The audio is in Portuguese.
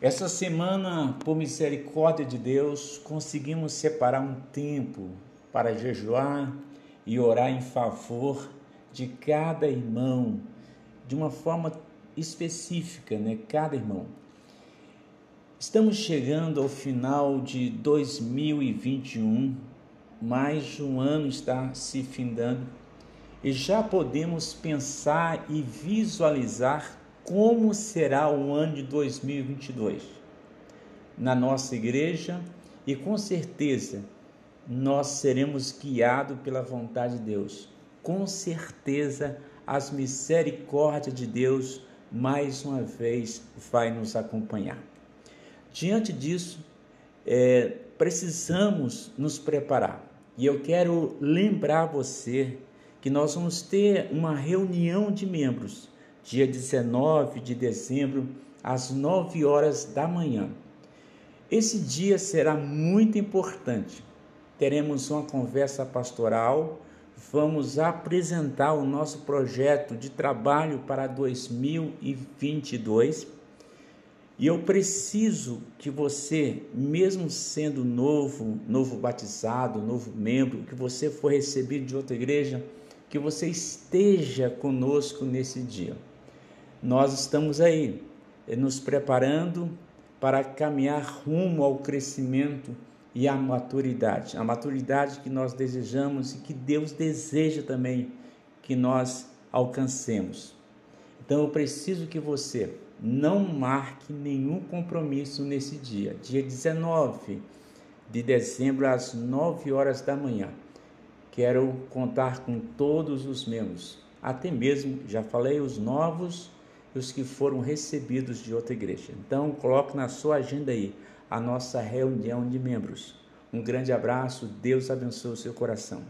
Essa semana, por misericórdia de Deus, conseguimos separar um tempo para jejuar e orar em favor de cada irmão, de uma forma específica, né? Cada irmão. Estamos chegando ao final de 2021, mais um ano está se findando e já podemos pensar e visualizar como será o ano de 2022 na nossa igreja e com certeza nós seremos guiados pela vontade de Deus. Com certeza as misericórdias de Deus mais uma vez vai nos acompanhar. Diante disso, é, precisamos nos preparar. E eu quero lembrar você que nós vamos ter uma reunião de membros dia 19 de dezembro, às 9 horas da manhã. Esse dia será muito importante. Teremos uma conversa pastoral, vamos apresentar o nosso projeto de trabalho para 2022. E eu preciso que você, mesmo sendo novo, novo batizado, novo membro, que você for recebido de outra igreja, que você esteja conosco nesse dia nós estamos aí eh, nos preparando para caminhar rumo ao crescimento e à maturidade, a maturidade que nós desejamos e que Deus deseja também que nós alcancemos. Então eu preciso que você não marque nenhum compromisso nesse dia, dia 19 de dezembro às 9 horas da manhã. Quero contar com todos os membros, até mesmo, já falei, os novos e os que foram recebidos de outra igreja. Então, coloque na sua agenda aí a nossa reunião de membros. Um grande abraço, Deus abençoe o seu coração.